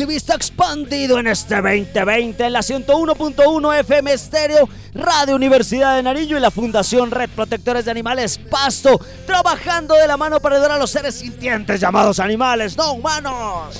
Animalista activista expandido en este 2020 en la 101.1 FM Estéreo, Radio Universidad de Nariño y la Fundación Red Protectores de Animales Pasto, trabajando de la mano para ayudar a los seres sintientes llamados animales no humanos.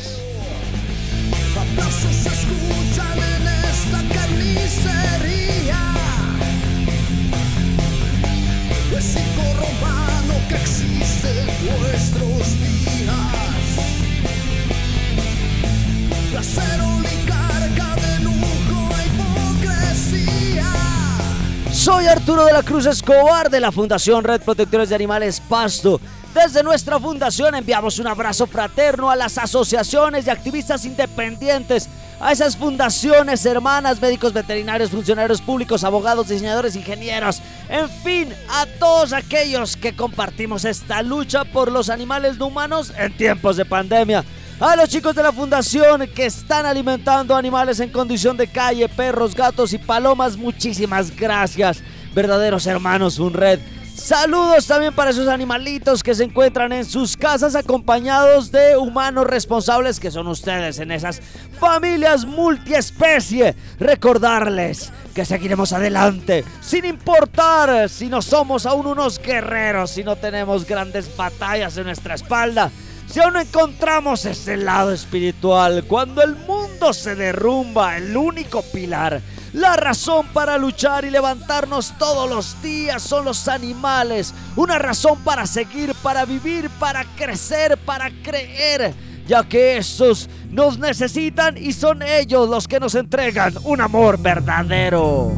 Soy Arturo de la Cruz Escobar de la Fundación Red Protectores de Animales Pasto. Desde nuestra fundación enviamos un abrazo fraterno a las asociaciones y activistas independientes, a esas fundaciones hermanas, médicos veterinarios, funcionarios públicos, abogados, diseñadores, ingenieros, en fin, a todos aquellos que compartimos esta lucha por los animales no humanos en tiempos de pandemia. A los chicos de la fundación que están alimentando animales en condición de calle, perros, gatos y palomas, muchísimas gracias. Verdaderos hermanos Unred. Saludos también para esos animalitos que se encuentran en sus casas acompañados de humanos responsables que son ustedes en esas familias multiespecie. Recordarles que seguiremos adelante sin importar si no somos aún unos guerreros, si no tenemos grandes batallas en nuestra espalda si aún no encontramos ese lado espiritual, cuando el mundo se derrumba, el único pilar, la razón para luchar y levantarnos todos los días son los animales. Una razón para seguir, para vivir, para crecer, para creer. Ya que esos nos necesitan y son ellos los que nos entregan un amor verdadero.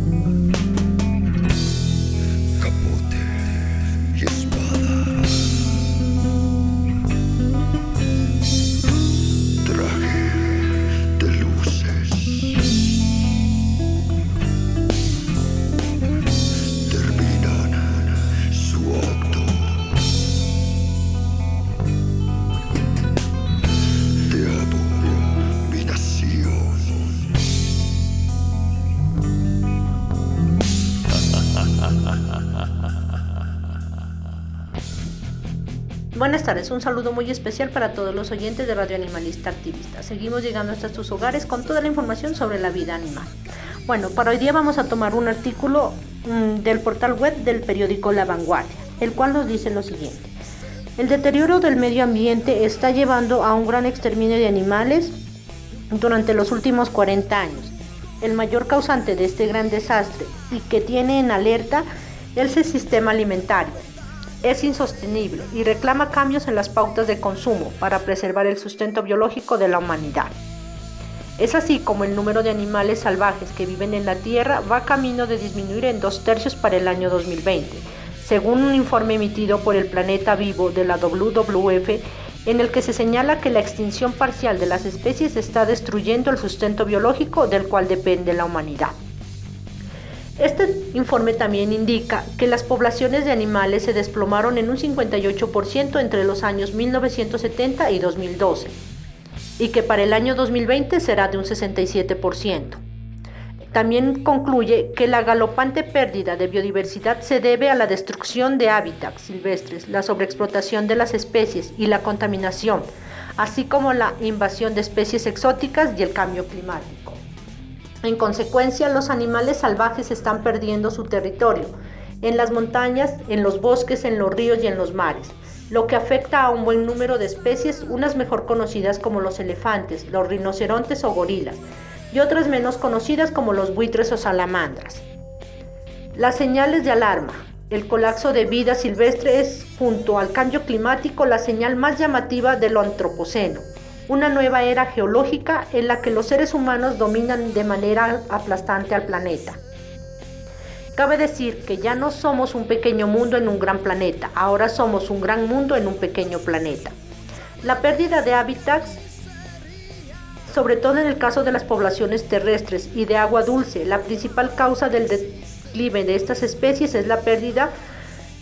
Buenas tardes, un saludo muy especial para todos los oyentes de Radio Animalista Activista. Seguimos llegando hasta tus hogares con toda la información sobre la vida animal. Bueno, para hoy día vamos a tomar un artículo mm, del portal web del periódico La Vanguardia, el cual nos dice lo siguiente. El deterioro del medio ambiente está llevando a un gran exterminio de animales durante los últimos 40 años. El mayor causante de este gran desastre y que tiene en alerta es el sistema alimentario es insostenible y reclama cambios en las pautas de consumo para preservar el sustento biológico de la humanidad. Es así como el número de animales salvajes que viven en la Tierra va camino de disminuir en dos tercios para el año 2020, según un informe emitido por el Planeta Vivo de la WWF en el que se señala que la extinción parcial de las especies está destruyendo el sustento biológico del cual depende la humanidad. Este informe también indica que las poblaciones de animales se desplomaron en un 58% entre los años 1970 y 2012 y que para el año 2020 será de un 67%. También concluye que la galopante pérdida de biodiversidad se debe a la destrucción de hábitats silvestres, la sobreexplotación de las especies y la contaminación, así como la invasión de especies exóticas y el cambio climático. En consecuencia, los animales salvajes están perdiendo su territorio en las montañas, en los bosques, en los ríos y en los mares, lo que afecta a un buen número de especies, unas mejor conocidas como los elefantes, los rinocerontes o gorilas, y otras menos conocidas como los buitres o salamandras. Las señales de alarma. El colapso de vida silvestre es, junto al cambio climático, la señal más llamativa de lo antropoceno una nueva era geológica en la que los seres humanos dominan de manera aplastante al planeta. Cabe decir que ya no somos un pequeño mundo en un gran planeta, ahora somos un gran mundo en un pequeño planeta. La pérdida de hábitats, sobre todo en el caso de las poblaciones terrestres y de agua dulce, la principal causa del declive de estas especies es la pérdida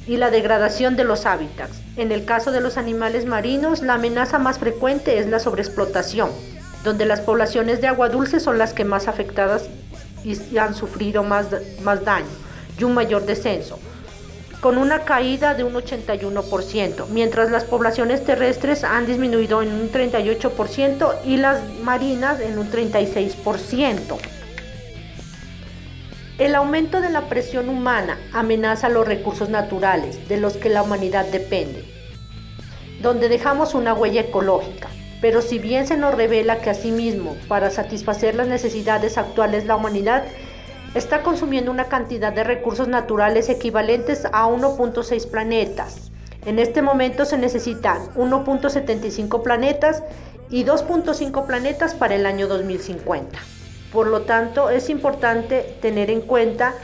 y la degradación de los hábitats. En el caso de los animales marinos, la amenaza más frecuente es la sobreexplotación, donde las poblaciones de agua dulce son las que más afectadas y han sufrido más, más daño y un mayor descenso, con una caída de un 81%, mientras las poblaciones terrestres han disminuido en un 38% y las marinas en un 36%. El aumento de la presión humana amenaza los recursos naturales de los que la humanidad depende, donde dejamos una huella ecológica. Pero si bien se nos revela que asimismo, para satisfacer las necesidades actuales, la humanidad está consumiendo una cantidad de recursos naturales equivalentes a 1.6 planetas. En este momento se necesitan 1.75 planetas y 2.5 planetas para el año 2050. Por lo tanto, es importante tener en cuenta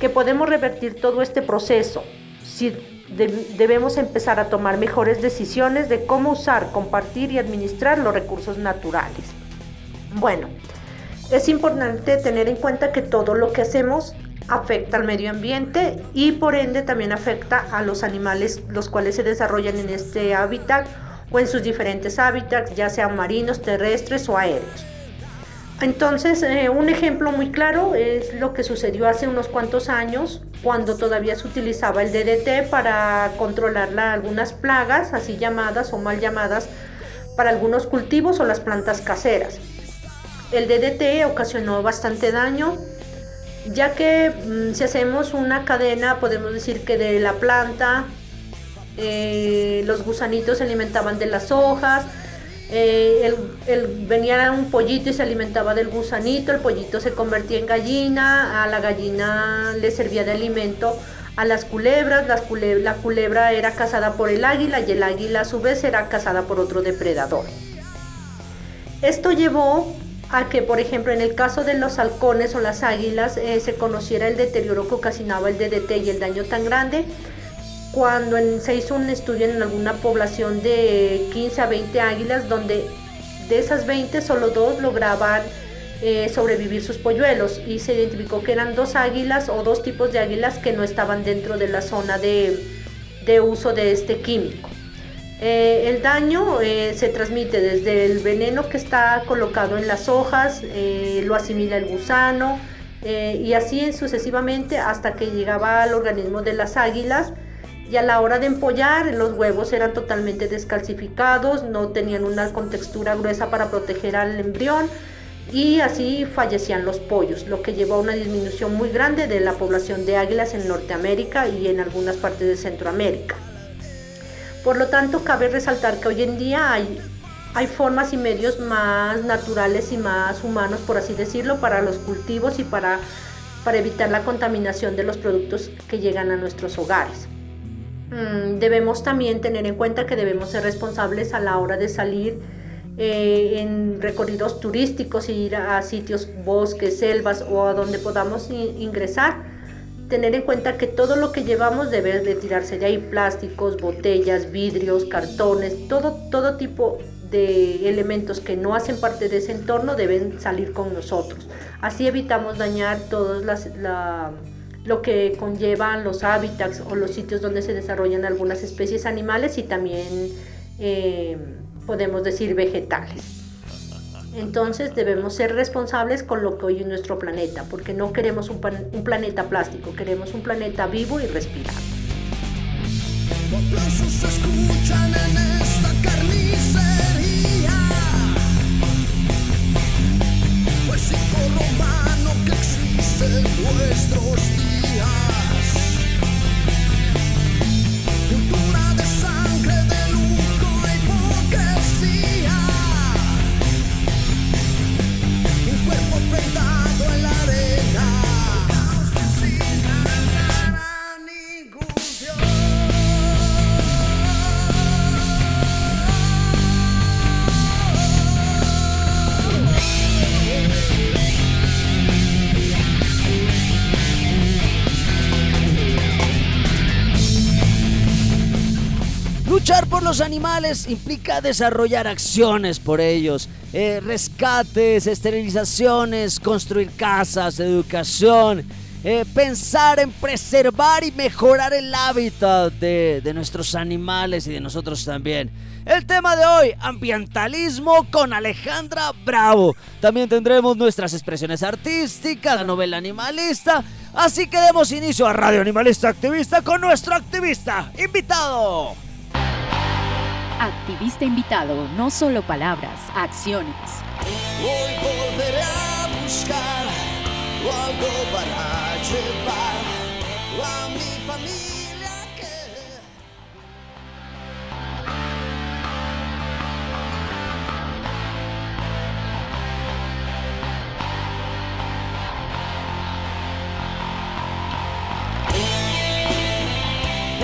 que podemos revertir todo este proceso si debemos empezar a tomar mejores decisiones de cómo usar, compartir y administrar los recursos naturales. Bueno, es importante tener en cuenta que todo lo que hacemos afecta al medio ambiente y por ende también afecta a los animales los cuales se desarrollan en este hábitat o en sus diferentes hábitats, ya sean marinos, terrestres o aéreos. Entonces, eh, un ejemplo muy claro es lo que sucedió hace unos cuantos años, cuando todavía se utilizaba el DDT para controlar algunas plagas, así llamadas o mal llamadas, para algunos cultivos o las plantas caseras. El DDT ocasionó bastante daño, ya que mm, si hacemos una cadena, podemos decir que de la planta, eh, los gusanitos se alimentaban de las hojas, eh, venía un pollito y se alimentaba del gusanito, el pollito se convertía en gallina, a la gallina le servía de alimento a las culebras, las la culebra era cazada por el águila y el águila a su vez era cazada por otro depredador. Esto llevó a que, por ejemplo, en el caso de los halcones o las águilas, eh, se conociera el deterioro que ocasionaba el DDT y el daño tan grande cuando se hizo un estudio en alguna población de 15 a 20 águilas, donde de esas 20 solo dos lograban eh, sobrevivir sus polluelos y se identificó que eran dos águilas o dos tipos de águilas que no estaban dentro de la zona de, uso de este químico. Eh, el daño eh, se transmite desde el veneno que está colocado en las hojas, lo asimila el gusano y así sucesivamente hasta que llegaba al organismo de las águilas y a la hora de empollar los huevos eran totalmente descalcificados, no tenían una contextura gruesa para proteger al embrión y así fallecían los pollos, lo que llevó a una disminución muy grande de la población de águilas en Norteamérica y en algunas partes de Centroamérica. Por lo tanto, cabe resaltar que hoy en día hay, hay formas y medios más naturales y más humanos, por así decirlo, para los cultivos y para, para evitar la contaminación de los productos que llegan a nuestros hogares. Mm, debemos también tener en cuenta que debemos ser responsables a la hora de salir eh, en recorridos turísticos, ir a sitios, bosques, selvas o a donde podamos ingresar. Tener en cuenta que todo lo que llevamos debe retirarse de ahí, plásticos, botellas, vidrios, cartones, todo, todo tipo de elementos que no hacen parte de ese entorno deben salir con nosotros. Así evitamos dañar todas las... La, lo que conllevan los hábitats o los sitios donde se desarrollan algunas especies animales y también eh, podemos decir vegetales. Entonces debemos ser responsables con lo que hoy es nuestro planeta, porque no queremos un, planeta plástico, queremos un planeta vivo y respirado. Pues are. Los animales implica desarrollar acciones por ellos, eh, rescates, esterilizaciones, construir casas, educación, eh, pensar en preservar y mejorar el hábitat de, de nuestros animales y de nosotros también. El tema de hoy, ambientalismo con Alejandra Bravo. También tendremos nuestras expresiones artísticas, la novela animalista. Así que demos inicio a Radio Animalista Activista con nuestro activista invitado. Activista invitado, no solo palabras, acciones. Hoy llevar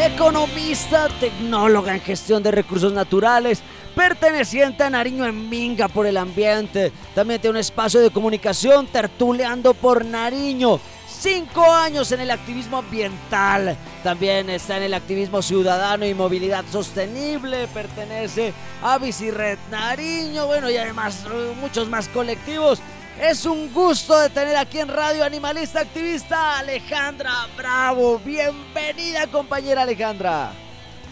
economista, tecnóloga en gestión de recursos naturales, perteneciente a Nariño en Minga por el ambiente. También tiene un espacio de comunicación tertuleando por Nariño. Cinco años en el activismo ambiental. También está en el activismo ciudadano y movilidad sostenible. Pertenece a Bicirred Nariño. Bueno, y además eh, muchos más colectivos. Es un gusto de tener aquí en Radio Animalista Activista Alejandra Bravo. Bienvenida compañera Alejandra.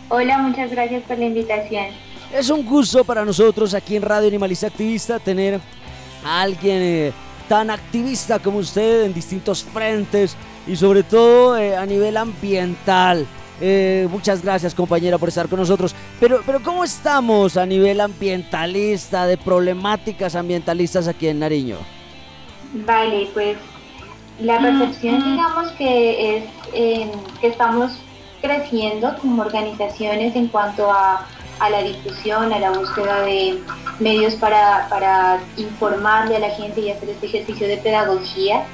Hola, muchas gracias por la invitación. Es un gusto para nosotros aquí en Radio Animalista Activista tener a alguien eh, tan activista como usted en distintos frentes y sobre todo eh, a nivel ambiental. Eh, muchas gracias compañera por estar con nosotros. Pero, pero ¿cómo estamos a nivel ambientalista, de problemáticas ambientalistas aquí en Nariño? Vale, pues la percepción digamos que es que estamos creciendo como organizaciones en cuanto a, la difusión, a la búsqueda de medios para, para informarle a la gente y hacer este ejercicio de pedagogía,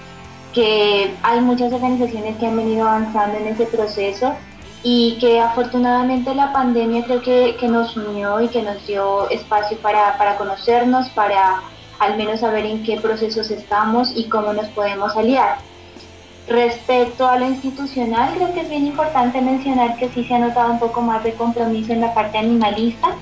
que hay muchas organizaciones que han venido avanzando en ese proceso y que afortunadamente la pandemia creo que, que nos unió y que nos dio espacio para, para conocernos, para al menos saber en qué procesos estamos y cómo nos podemos aliar. Respecto a lo institucional, creo que es bien importante mencionar que sí se ha notado un poco más de compromiso en la parte animalista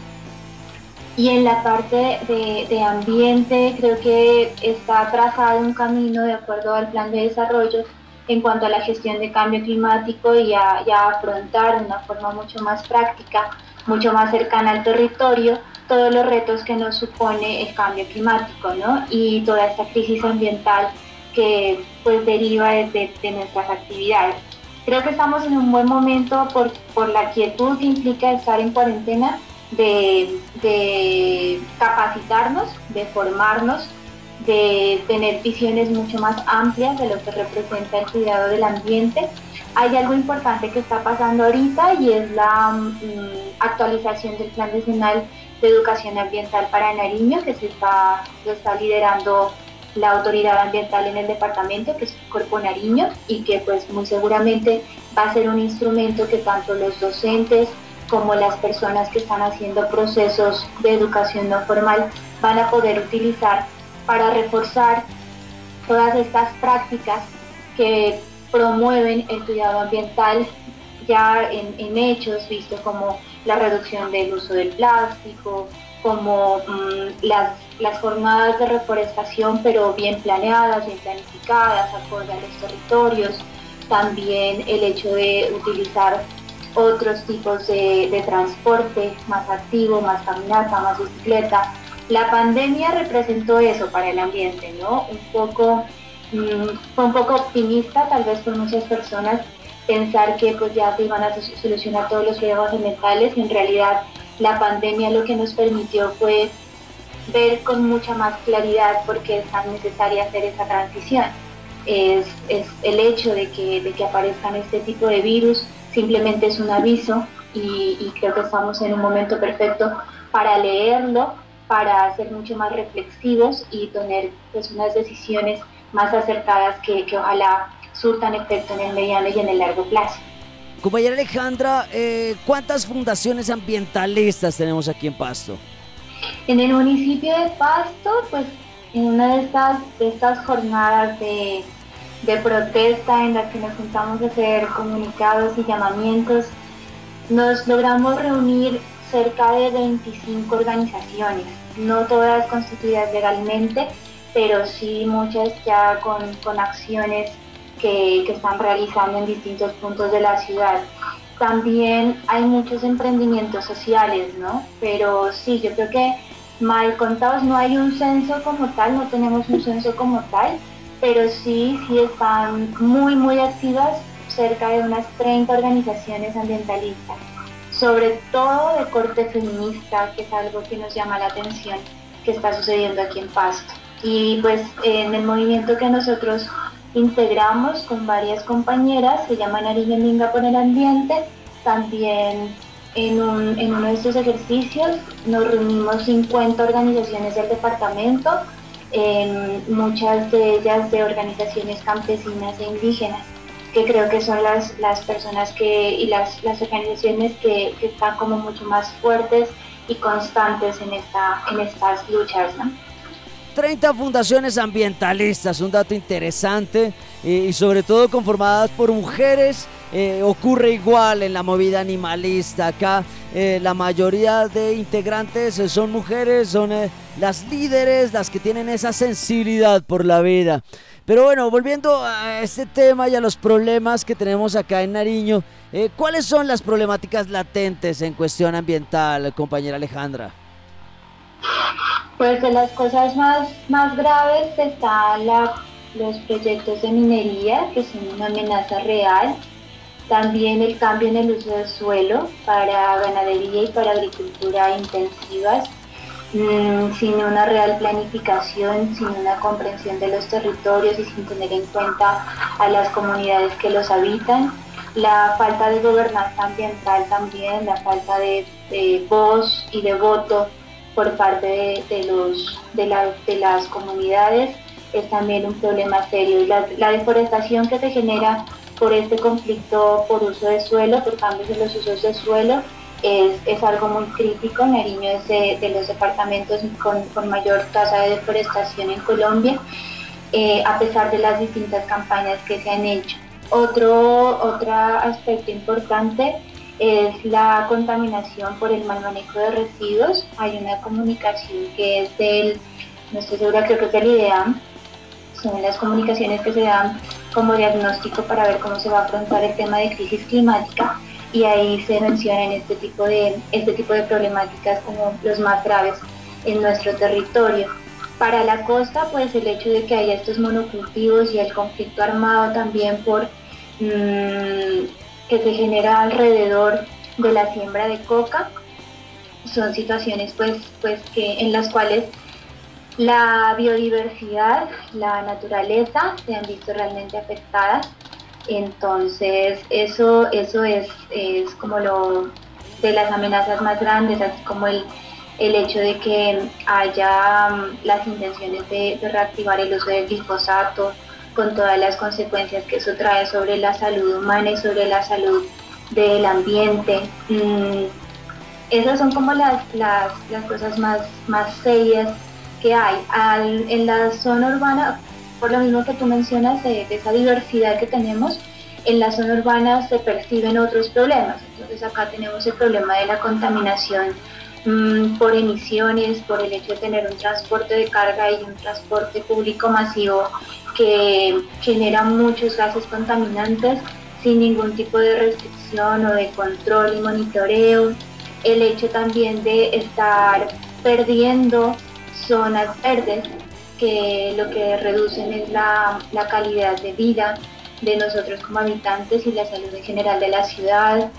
y en la parte de, ambiente creo que está trazado un camino de acuerdo al plan de desarrollo en cuanto a la gestión de cambio climático y a, y a afrontar de una forma mucho más práctica, mucho más cercana al territorio, todos los retos que nos supone el cambio climático ¿no? y toda esta crisis ambiental que pues deriva de, de, nuestras actividades. Creo que estamos en un buen momento por, por la quietud que implica estar en cuarentena, de, de capacitarnos, de formarnos, de tener visiones mucho más amplias de lo que representa el cuidado del ambiente. Hay algo importante que está pasando ahorita y es la mm, actualización del Plan Nacional de Educación Ambiental para Nariño, que se está, lo está liderando la autoridad ambiental en el departamento, que es Cuerpo Nariño, y que pues muy seguramente va a ser un instrumento que tanto los docentes como las personas que están haciendo procesos de educación no formal van a poder utilizar para reforzar todas estas prácticas que promueven el cuidado ambiental ya en, en hechos, visto como la reducción del uso del plástico, como mm, las, las, jornadas de reforestación, pero bien planeadas, bien planificadas, acorde a los territorios, también el hecho de utilizar otros tipos de, de transporte más activo, más caminata, más bicicleta. La pandemia representó eso para el ambiente, ¿no? Un poco, mm, fue un poco optimista tal vez por muchas personas pensar que pues ya se iban a solucionar todos los problemas ambientales en realidad la pandemia lo que nos permitió fue ver con mucha más claridad por qué es tan necesaria hacer esa transición. es, el hecho de que, de que aparezcan este tipo de virus, simplemente es un aviso y, creo que estamos en un momento perfecto para leerlo, para ser mucho más reflexivos y tener pues, unas decisiones más acertadas que, que ojalá surtan efecto en el mediano y en el largo plazo. Compañera Alejandra, eh, ¿cuántas fundaciones ambientalistas tenemos aquí en Pasto? En el municipio de Pasto, pues en una de estas, de estas jornadas de, de protesta en las que nos juntamos a hacer comunicados y llamamientos, nos logramos reunir cerca de 25 organizaciones, no todas constituidas legalmente, pero sí muchas ya con, con acciones que, que, están realizando en distintos puntos de la ciudad. También hay muchos emprendimientos sociales, ¿no? Pero sí, yo creo que mal contados no hay un censo como tal, no tenemos un censo como tal, pero sí, sí están muy, muy activas cerca de unas 30 organizaciones ambientalistas, sobre todo de corte feminista, que es algo que nos llama la atención que está sucediendo aquí en Pasto. Y pues en el movimiento que nosotros integramos con varias compañeras, se llama Nariño Minga por el Ambiente, también en, un, en uno de estos ejercicios nos reunimos 50 organizaciones del departamento, muchas de ellas de organizaciones campesinas e indígenas que creo que son las, las personas que, y las, las organizaciones que, que, están como mucho más fuertes y constantes en, esta, en estas luchas. ¿no? 30 fundaciones ambientalistas, un dato interesante y sobre todo conformadas por mujeres. Eh, ocurre igual en la movida animalista. Acá eh, la mayoría de integrantes son mujeres, son eh, las líderes, las que tienen esa sensibilidad por la vida. Pero bueno, volviendo a este tema y a los problemas que tenemos acá en Nariño, eh, ¿cuáles son las problemáticas latentes en cuestión ambiental, compañera Alejandra? Pues de las cosas más, más graves están los proyectos de minería, que son una amenaza real. También el cambio en el uso del suelo para ganadería y para agricultura intensivas Mm, sin una real planificación, sin una comprensión de los territorios y sin tener en cuenta a las comunidades que los habitan. La falta de gobernanza ambiental también, la falta de, voz y de voto por parte de, los, de, las comunidades es también un problema serio. La, la deforestación que se genera por este conflicto por uso de suelo, por cambios en los usos de suelo, es, algo muy crítico. Nariño es de, los departamentos con, mayor tasa de deforestación en Colombia, eh, a pesar de las distintas campañas que se han hecho. Otro, otro aspecto importante es la contaminación por el mal manejo de residuos. Hay una comunicación que es del, no estoy segura, creo que es del IDEAM, son las comunicaciones que se dan como diagnóstico para ver cómo se va a afrontar el tema de crisis climática y ahí se mencionan este tipo de, este tipo de problemáticas como los más graves en nuestro territorio. Para la costa, pues el hecho de que haya estos monocultivos y el conflicto armado también por mm, que se genera alrededor de la siembra de coca, son situaciones pues, pues que, en las cuales la biodiversidad, la naturaleza se han visto realmente afectadas. Entonces, eso, eso es, es como lo de las amenazas más grandes, así como el, el hecho de que haya mm, las intenciones de, reactivar el uso del glifosato, con todas las consecuencias que eso trae sobre la salud humana y sobre la salud del ambiente. Mm, esas son como las, las, las, cosas más, más serias que hay. en la zona urbana por lo mismo que tú mencionas de, esa diversidad que tenemos, en la zona urbana se perciben otros problemas. Entonces acá tenemos el problema de la contaminación mm, por emisiones, por el hecho de tener un transporte de carga y un transporte público masivo que genera muchos gases contaminantes sin ningún tipo de restricción o de control y monitoreo. El hecho también de estar perdiendo zonas verdes que lo que reducen es la, calidad de vida de nosotros como habitantes y la salud en general de la ciudad.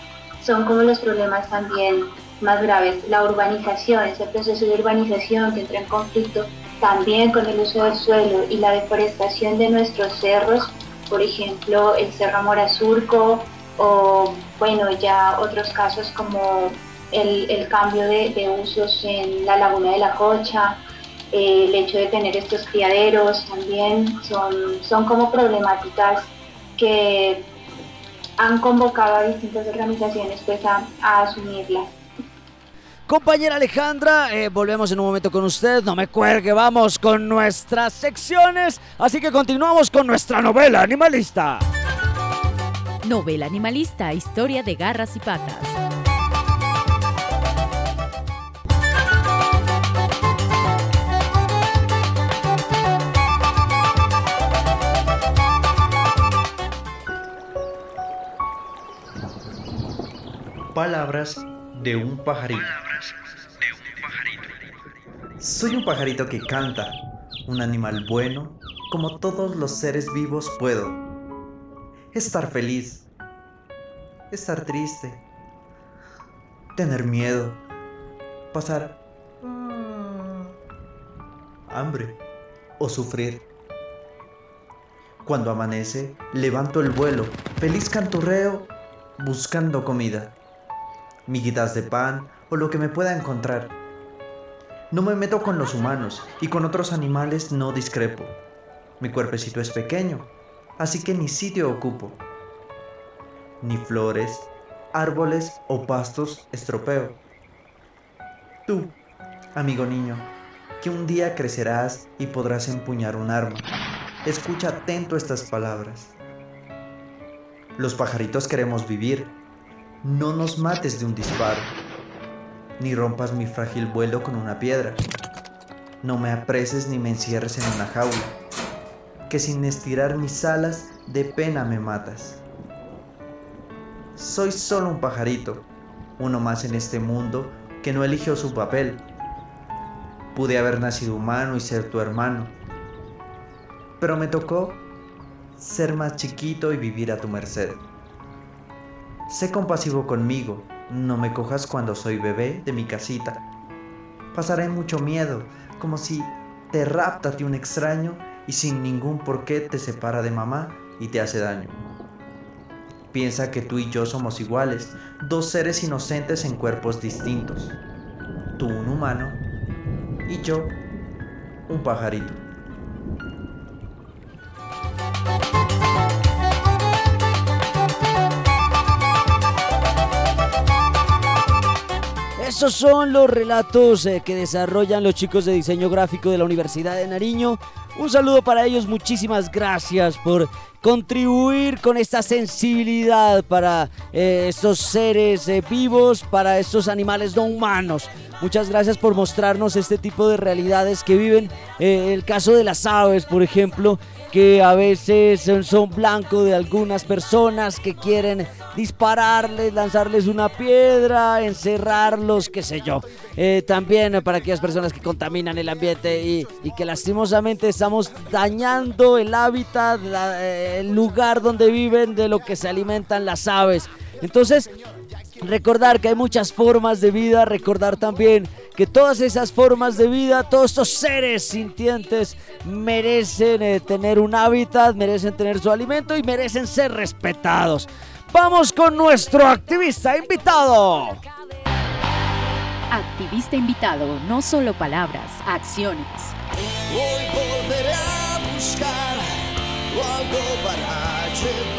Son como los problemas también más graves. La urbanización, ese proceso de urbanización que entra en conflicto también con el uso del suelo y la deforestación de nuestros cerros, por ejemplo el Cerro Morazurco o bueno ya otros casos como el, cambio de, usos en la laguna de la Cocha, eh, el hecho de tener estos criaderos también son, son como problemáticas que han convocado a distintas organizaciones pues a, a asumirlas. Compañera Alejandra, eh, volvemos en un momento con usted. No me cuelgue, vamos con nuestras secciones. Así que continuamos con nuestra novela animalista. Novela animalista, historia de garras y patas. Palabras de un pajarito. Soy un pajarito que canta, un animal bueno, como todos los seres vivos puedo. Estar feliz, estar triste, tener miedo, pasar hambre o sufrir. Cuando amanece, levanto el vuelo, feliz canturreo, buscando comida miguitas de pan o lo que me pueda encontrar. No me meto con los humanos y con otros animales no discrepo. Mi cuerpecito es pequeño, así que ni sitio ocupo. Ni flores, árboles o pastos estropeo. Tú, amigo niño, que un día crecerás y podrás empuñar un arma. Escucha atento estas palabras. Los pajaritos queremos vivir no nos mates de un disparo, ni rompas mi frágil vuelo con una piedra. No me apreses ni me encierres en una jaula, que sin estirar mis alas de pena me matas. Soy solo un pajarito, uno más en este mundo que no eligió su papel. Pude haber nacido humano y ser tu hermano, pero me tocó ser más chiquito y vivir a tu merced. Sé compasivo conmigo, no me cojas cuando soy bebé de mi casita. Pasaré mucho miedo, como si te rapta un extraño y sin ningún porqué te separa de mamá y te hace daño. Piensa que tú y yo somos iguales, dos seres inocentes en cuerpos distintos. Tú un humano y yo un pajarito. Esos son los relatos eh, que desarrollan los chicos de diseño gráfico de la Universidad de Nariño. Un saludo para ellos, muchísimas gracias por contribuir con esta sensibilidad para eh, estos seres eh, vivos, para estos animales no humanos. Muchas gracias por mostrarnos este tipo de realidades que viven. el caso de las aves, por ejemplo, que a veces son blanco de algunas personas que quieren dispararles, lanzarles una piedra, encerrarlos, qué sé yo. Eh, también para aquellas personas que contaminan el ambiente y, que lastimosamente estamos dañando el hábitat, eh, el lugar donde viven, de lo que se alimentan las aves. Entonces, recordar que hay muchas formas de vida, recordar también que todas esas formas de vida, todos estos seres sintientes merecen eh, tener un hábitat, merecen tener su alimento y merecen ser respetados. Vamos con nuestro activista invitado. Activista invitado, no solo palabras, acciones. Hoy volveré a buscar algo para llevar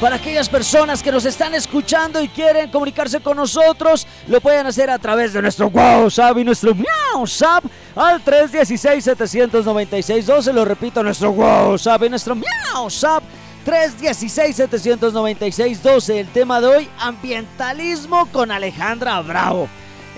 Para aquellas personas que nos están escuchando y quieren comunicarse con nosotros, lo pueden hacer a través de nuestro WhatsApp y nuestro WhatsApp al 316-796-12. Lo repito, nuestro WhatsApp y nuestro WhatsApp 316-796-12. El tema de hoy, ambientalismo con Alejandra Bravo.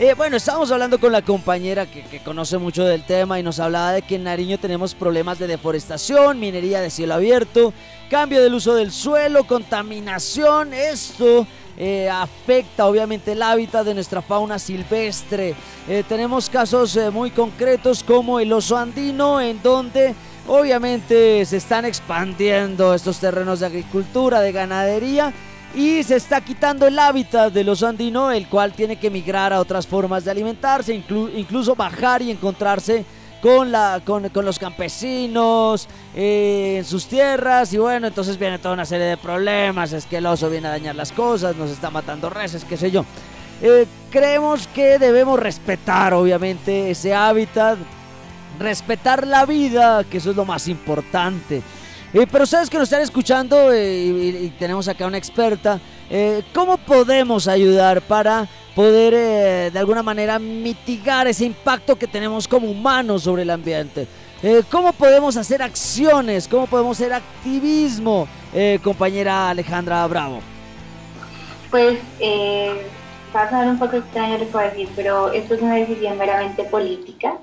Eh, bueno, estábamos hablando con la compañera que, conoce mucho del tema y nos hablaba de que en Nariño tenemos problemas de deforestación, minería de cielo abierto, cambio del uso del suelo, contaminación. Esto eh, afecta obviamente el hábitat de nuestra fauna silvestre. Eh, tenemos casos muy concretos como el oso andino en donde obviamente se están expandiendo estos terrenos de agricultura, de ganadería y se está quitando el hábitat del oso andino, el cual tiene que migrar a otras formas de alimentarse, incluso bajar y encontrarse con, la, con, los campesinos eh, en sus tierras y bueno, entonces viene toda una serie de problemas, es que el oso viene a dañar las cosas, nos está matando reses, qué sé yo. Eh, creemos que debemos respetar obviamente ese hábitat, respetar la vida, que eso es lo más importante. Eh, pero sabes que nos están escuchando y, tenemos acá una experta. ¿Cómo podemos ayudar para poder eh, de alguna manera mitigar ese impacto que tenemos como humanos sobre el ambiente. Eh, ¿Cómo podemos hacer acciones? ¿Cómo podemos hacer activismo, eh, compañera Alejandra Bravo? Pues va a sonar un poco extraño lo que voy a decir, pero esto es una decisión meramente política.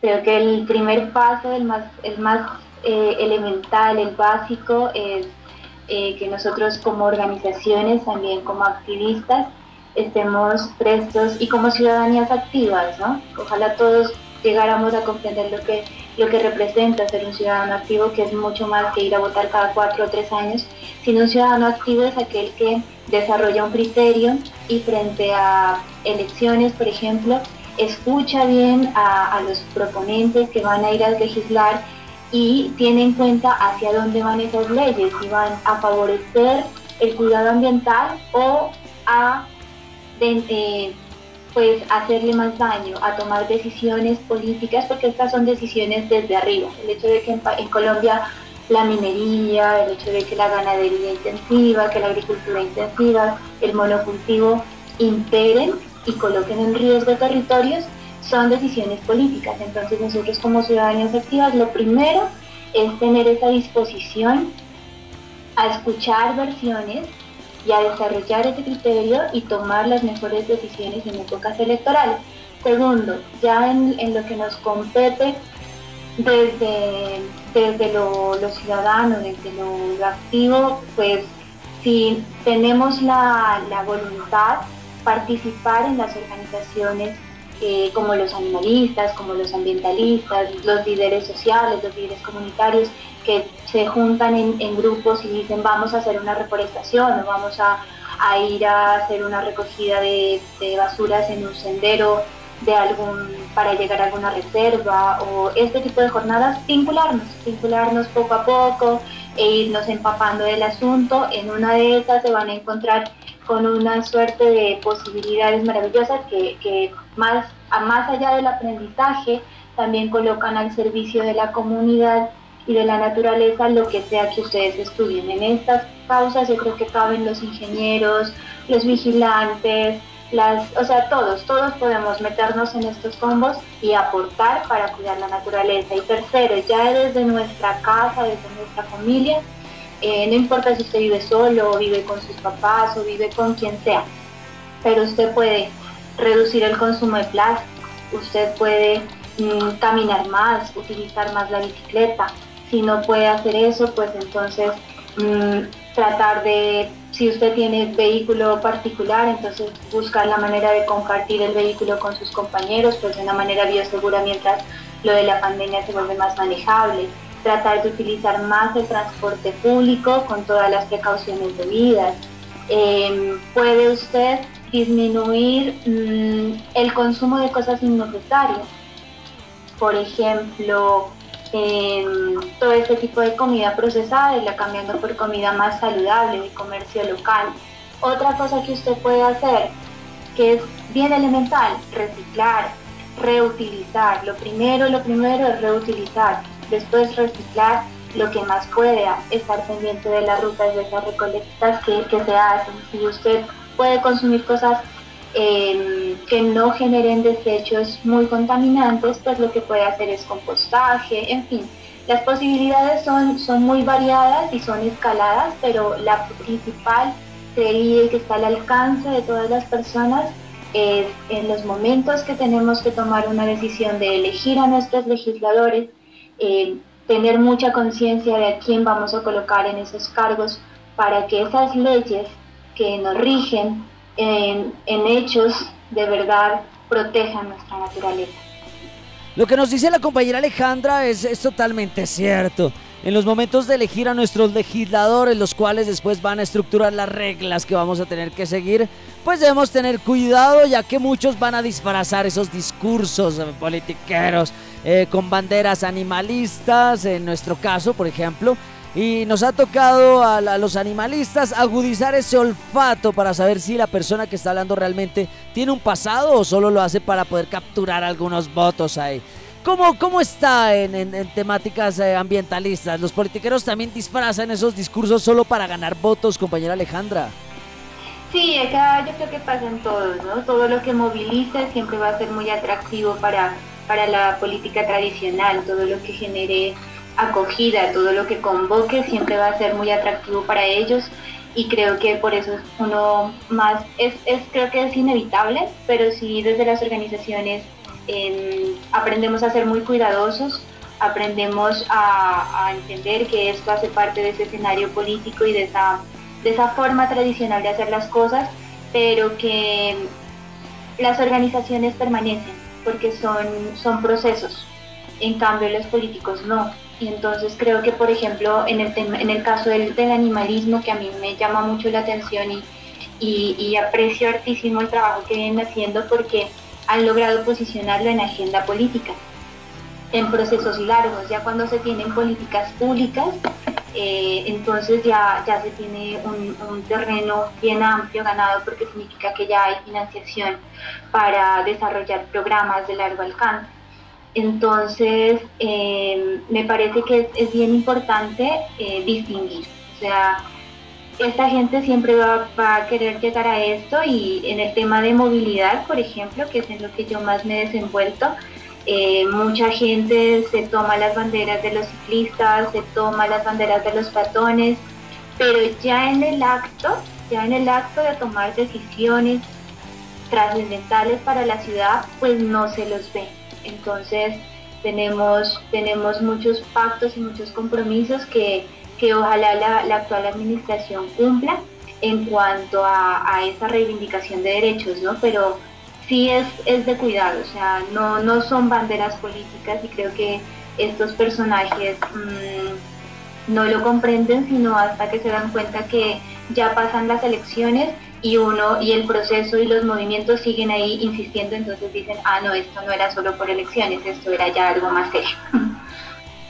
Creo que el primer paso, el más, el más elemental, el básico, es que nosotros como organizaciones, también como activistas, estemos prestos y como ciudadanías activas, ¿no? Ojalá todos llegáramos a comprender lo que, lo que representa ser un ciudadano activo, que es mucho más que ir a votar cada cuatro o tres años, sino un ciudadano activo es aquel que desarrolla un criterio y frente a elecciones, por ejemplo, escucha bien a los proponentes que van a ir a legislar y tiene en cuenta hacia dónde van esas leyes, si van a favorecer el cuidado ambiental o a de pues hacerle más daño, a tomar decisiones políticas, porque estas son decisiones desde arriba. El hecho de que en, Colombia la minería, el hecho de que la ganadería intensiva, que la agricultura intensiva, el monocultivo imperen y coloquen en riesgo territorios, son decisiones políticas. Entonces nosotros como ciudadanos activas lo primero es tener esa disposición a escuchar versiones y a desarrollar ese criterio y tomar las mejores decisiones en épocas electorales. Segundo, ya en, lo que nos compete desde, desde lo, ciudadano, desde lo, activo, pues si tenemos la, voluntad, participar en las organizaciones eh, como los animalistas, como los ambientalistas, los líderes sociales, los líderes comunitarios, que se juntan en, grupos y dicen vamos a hacer una reforestación o vamos a, ir a hacer una recogida de, basuras en un sendero de algún para llegar a alguna reserva o este tipo de jornadas, vincularnos, vincularnos poco a poco e irnos empapando del asunto. En una de esas se van a encontrar con una suerte de posibilidades maravillosas que más, a más allá del aprendizaje también colocan al servicio de la comunidad y de la naturaleza lo que sea que ustedes estudien. En estas causas yo creo que caben los ingenieros, los vigilantes, las, o sea, todos, todos podemos meternos en estos combos y aportar para cuidar la naturaleza. Y tercero, ya desde nuestra casa, desde nuestra familia, eh, no importa si usted vive solo o vive con sus papás o vive con quien sea, pero usted puede reducir el consumo de plástico, usted puede mm, caminar más, utilizar más la bicicleta, si no puede hacer eso, pues entonces mm, tratar de, si usted tiene vehículo particular, entonces buscar la manera de compartir el vehículo con sus compañeros, pues de una manera biosegura mientras lo de la pandemia se vuelve más manejable. Tratar de utilizar más el transporte público con todas las precauciones debidas. Em, puede usted disminuir mm, el consumo de cosas innecesarias. Por ejemplo, todo este tipo de comida procesada y la cambiando por comida más saludable de comercio local. Otra cosa que usted puede hacer, que es bien elemental, reciclar, reutilizar. Lo primero, lo primero es reutilizar, después reciclar lo que más pueda, estar pendiente de las rutas de esas recolectas que, que se hacen. Si usted puede consumir cosas que no generen desechos muy contaminantes, pues lo que puede hacer es compostaje, en fin. Las posibilidades son, son muy variadas y son escaladas, pero la principal creería que está al alcance de todas las personas es en los momentos que tenemos que tomar una decisión de elegir a nuestros legisladores, eh, tener mucha conciencia de a quién vamos a colocar en esos cargos para que esas leyes que nos rigen en, en hechos de verdad protejan nuestra naturaleza. Lo que nos dice la compañera Alejandra es, es totalmente cierto. En los momentos de elegir a nuestros legisladores, los cuales después van a estructurar las reglas que vamos a tener que seguir, pues debemos tener cuidado ya que muchos van a disfrazar esos discursos eh, politiqueros eh, con banderas animalistas, en nuestro caso, por ejemplo, y nos ha tocado a, a los animalistas agudizar ese olfato para saber si la persona que está hablando realmente tiene un pasado o solo lo hace para poder capturar algunos votos ahí. ¿Cómo, cómo está en, temáticas eh, ambientalistas? ¿Los politiqueros también disfrazan esos discursos solo para ganar votos, compañera Alejandra? Sí, acá yo creo que pasa en todos, ¿no? Todo lo que moviliza siempre va a ser muy atractivo para, para la política tradicional, todo lo que genere acogida, todo lo que convoque siempre va a ser muy atractivo para ellos. Y creo que por eso uno más, es, es creo que es inevitable, pero sí desde las organizaciones em, aprendemos a ser muy cuidadosos, aprendemos a, a entender que esto hace parte de ese escenario político y de esa de esa forma tradicional de hacer las cosas, pero que las organizaciones permanecen porque son, son procesos. En cambio, los políticos no. Y entonces creo que, por ejemplo, en el, tema- en el caso del, animalismo, que a mí me llama mucho la atención y, y, y aprecio hartísimo el trabajo que vienen haciendo porque han logrado posicionarlo en agenda política, en procesos largos, ya cuando se tienen políticas públicas, eh, entonces ya, ya se tiene un, un terreno bien amplio ganado porque significa que ya hay financiación para desarrollar programas de largo alcance. Entonces, eh, me parece que es, es bien importante eh, distinguir. O sea, esta gente siempre va, va a querer llegar a esto y en el tema de movilidad, por ejemplo, que es en lo que yo más me he desenvuelto, eh, mucha gente se toma las banderas de los ciclistas, se toma las banderas de los peatones, pero ya en el acto, ya en el acto de tomar decisiones trascendentales para la ciudad, pues no se los ve. Entonces tenemos, tenemos muchos pactos y muchos compromisos que, que ojalá la, la actual administración cumpla en cuanto a, a esa reivindicación de derechos, ¿no? Pero sí es, es de cuidado, o sea, no, no son banderas políticas y creo que estos personajes mmm, no lo comprenden sino hasta que se dan cuenta que ya pasan las elecciones y uno y el proceso y los movimientos siguen ahí insistiendo, entonces dicen, ah, no, esto no era solo por elecciones, esto era ya algo más serio.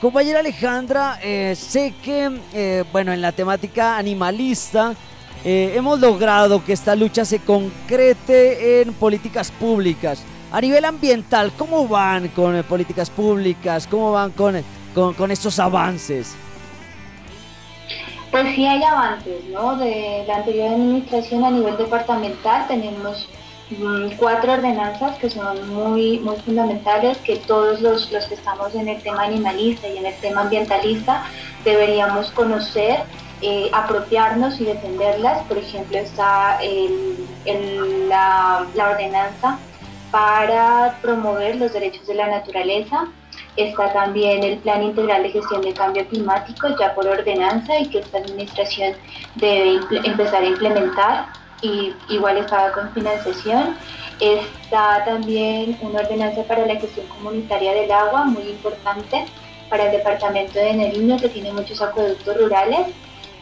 Compañera Alejandra, eh, sé que, eh, bueno, en la temática animalista, eh, hemos logrado que esta lucha se concrete en políticas públicas. A nivel ambiental, ¿cómo van con eh, políticas públicas? ¿Cómo van con, eh, con, con estos avances? Pues sí hay avances, ¿no? De la anterior administración a nivel departamental tenemos mm, cuatro ordenanzas que son muy, muy fundamentales, que todos los, los que estamos en el tema animalista y en el tema ambientalista deberíamos conocer, eh, apropiarnos y defenderlas. Por ejemplo, está el- el- la, la ordenanza para promover los derechos de la naturaleza. Está también el Plan Integral de Gestión del Cambio Climático, ya por ordenanza, y que esta administración debe empezar a implementar, y igual está con financiación. Está también una ordenanza para la gestión comunitaria del agua, muy importante, para el departamento de Nariño, que tiene muchos acueductos rurales,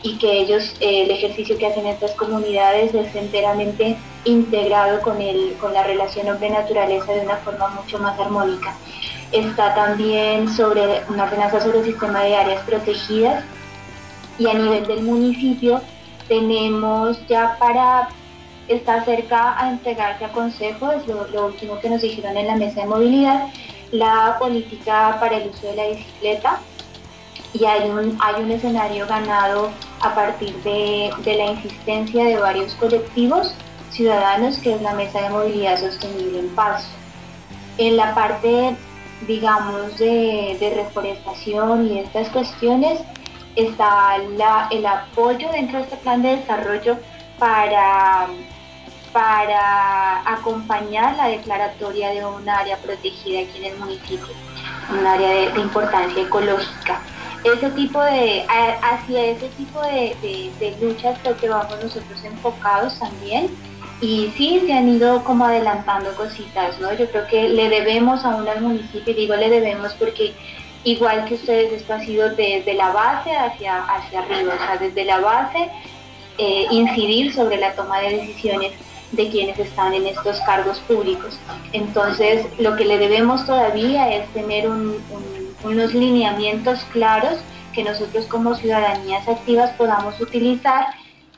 y que ellos, eh, el ejercicio que hacen estas comunidades es enteramente integrado con, el, con la relación hombre-naturaleza de una forma mucho más armónica. Está también sobre una ordenanza sobre el sistema de áreas protegidas y a nivel del municipio tenemos ya para estar cerca a entregarse a consejo, es lo último que nos dijeron en la mesa de movilidad, la política para el uso de la bicicleta y hay un, hay un escenario ganado a partir de, de la insistencia de varios colectivos ciudadanos que es la Mesa de Movilidad Sostenible en Paso. En la parte, digamos, de, de reforestación y estas cuestiones está la- el apoyo dentro de este plan de desarrollo para, para acompañar la declaratoria de un área protegida aquí en el municipio, un área de, de importancia ecológica. Ese tipo de, hacia ese tipo de, de, luchas creo que vamos nosotros enfocados también y sí se han ido como adelantando cositas, ¿no? Yo creo que le debemos aún al municipio, digo le debemos porque igual que ustedes esto ha sido desde la base hacia, hacia arriba, o sea, desde la base eh, incidir sobre la toma de decisiones de quienes están en estos cargos públicos. Entonces, lo que le debemos todavía es tener unos lineamientos claros que nosotros como ciudadanías activas podamos utilizar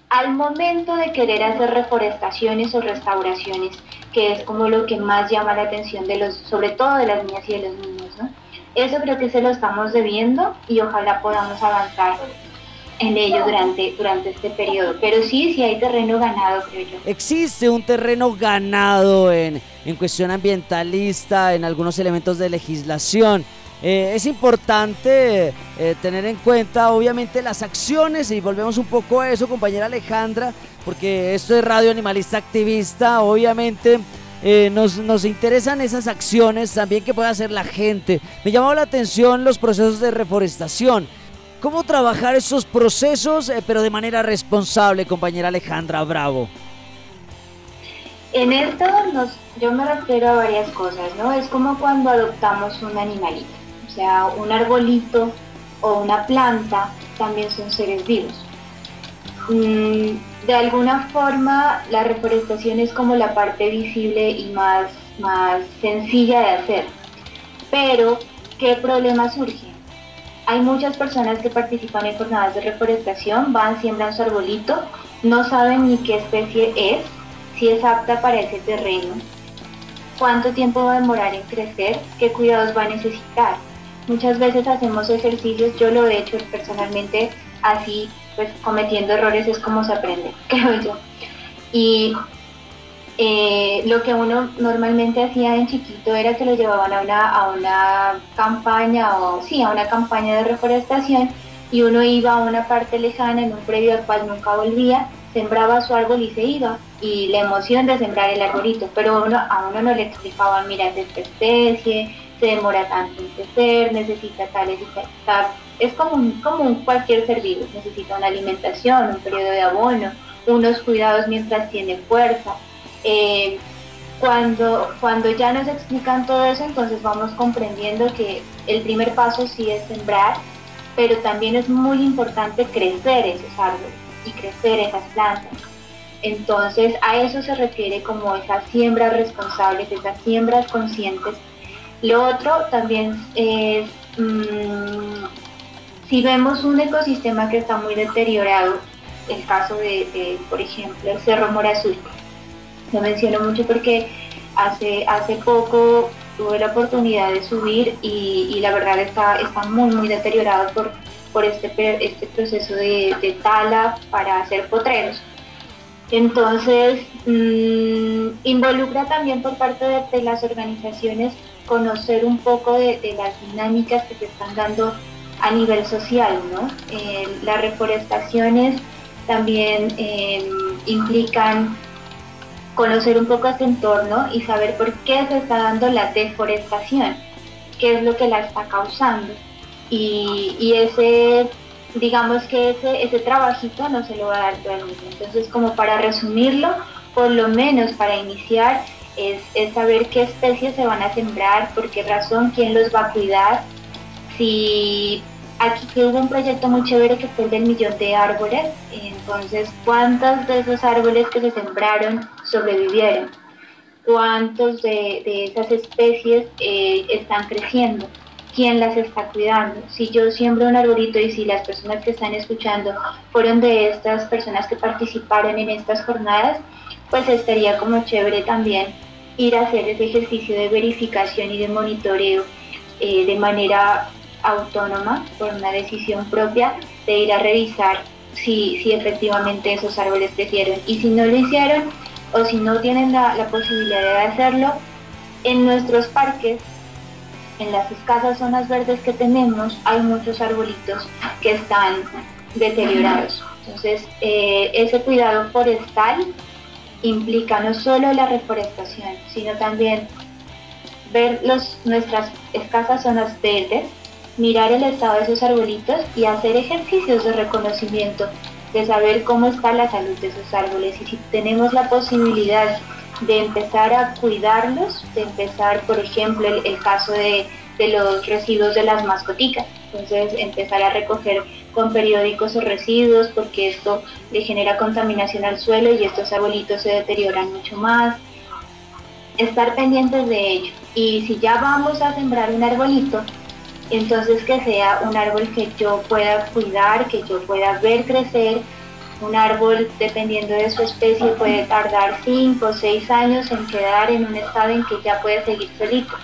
al momento de querer hacer reforestaciones o restauraciones, que es como lo que más llama la atención de los, sobre todo de las niñas y de los niños. Eso creo que se lo estamos debiendo y ojalá podamos avanzar en ello durante, durante este periodo. Pero sí, sí hay terreno ganado, creo yo. Existe un terreno ganado en, en cuestión ambientalista, en algunos elementos de legislación. Eh, es importante eh, tener en cuenta obviamente las acciones y volvemos un poco a eso compañera Alejandra porque esto es Radio Animalista Activista obviamente eh, nos, nos, interesan esas acciones también que puede hacer la gente. Me llamó la atención los procesos de reforestación. Cómo trabajar esos procesos pero de manera responsable compañera Alejandra Bravo. En esto nos, yo me refiero a varias cosas, ¿no? Es como cuando adoptamos un animalito sea un arbolito o una planta, también son seres vivos. Mm, de alguna forma, la reforestación es como la parte visible y más, más sencilla de hacer. Pero, ¿qué problema surge? Hay muchas personas que participan en jornadas de reforestación, van, siembran su arbolito, no saben ni qué especie es, si es apta para ese terreno, cuánto tiempo va a demorar en crecer, qué cuidados va a necesitar. Muchas veces hacemos ejercicios, yo lo he hecho personalmente así, pues cometiendo errores es como se aprende, creo yo. Y eh, lo que uno normalmente hacía en chiquito era que lo llevaban a una, a una campaña o sí, a una campaña de reforestación y uno iba a una parte lejana en un predio al cual nunca volvía, sembraba su árbol y se iba y la emoción de sembrar el arbolito, pero uno, a uno no le explicaban, mira, es esta especie, se demora tanto en crecer, necesita tales y tales. Es como, un, cualquier ser vivo, necesita una alimentación, un periodo de abono, unos cuidados mientras tiene fuerza. Eh, cuando, cuando ya nos explican todo eso, entonces vamos comprendiendo que el primer paso sí es sembrar, pero también es muy importante crecer esos árboles y crecer esas plantas. Entonces a eso se refiere como esas siembras responsables, esas siembras conscientes lo otro también es, mm, si vemos un ecosistema que está muy deteriorado, el caso de, por ejemplo, el Cerro Mora Azul. Lo menciono mucho porque hace, hace poco tuve la oportunidad de subir y, la verdad está, está muy, muy deteriorado por, por este, este proceso de, tala para hacer potreros. Entonces, mm, involucra también por parte de las organizaciones conocer un poco de, las dinámicas que se están dando a nivel social, ¿no? Eh, las reforestaciones también em, implican conocer un poco este entorno y saber por qué se está dando la deforestación, qué es lo que la está causando. Y, ese, digamos que ese, ese trabajito no se lo va a dar todo el mundo. Entonces, como para resumirlo, por lo menos para iniciar, es, saber qué especies se van a sembrar, por qué razón, quién los va a cuidar. Si aquí hubo un proyecto muy chévere que fue el del millón de árboles, entonces cuántos de esos árboles que se sembraron sobrevivieron, cuántos de, esas especies eh, están creciendo, quién las está cuidando. Si yo siembro un arbolito y si las personas que están escuchando fueron de estas personas que participaron en estas jornadas, pues estaría como chévere también ir a hacer ese ejercicio de verificación y de monitoreo eh, de manera autónoma, por una decisión propia, de ir a revisar si, si efectivamente esos árboles crecieron. Y si no lo hicieron o si no tienen la, la posibilidad de hacerlo, en nuestros parques, en las escasas zonas verdes que tenemos, hay muchos arbolitos que están deteriorados. Entonces, eh, ese cuidado forestal implica no solo la reforestación, sino también ver nuestras escasas zonas verdes mirar el estado de esos arbolitos y hacer ejercicios de reconocimiento, de saber cómo está la salud de esos árboles y si tenemos la posibilidad de empezar a cuidarlos, de empezar, por ejemplo, el, caso de, de, los residuos de las mascoticas. Entonces, empezar a recoger con periódicos o residuos porque esto le genera contaminación al suelo y estos arbolitos se deterioran mucho más. Estar pendientes de ello. Y si ya vamos a sembrar un arbolito, entonces que sea un árbol que yo pueda cuidar, que yo pueda ver crecer. Un árbol, dependiendo de su especie, puede tardar 5 o 6 años en quedar en un estado en que ya puede seguir solito.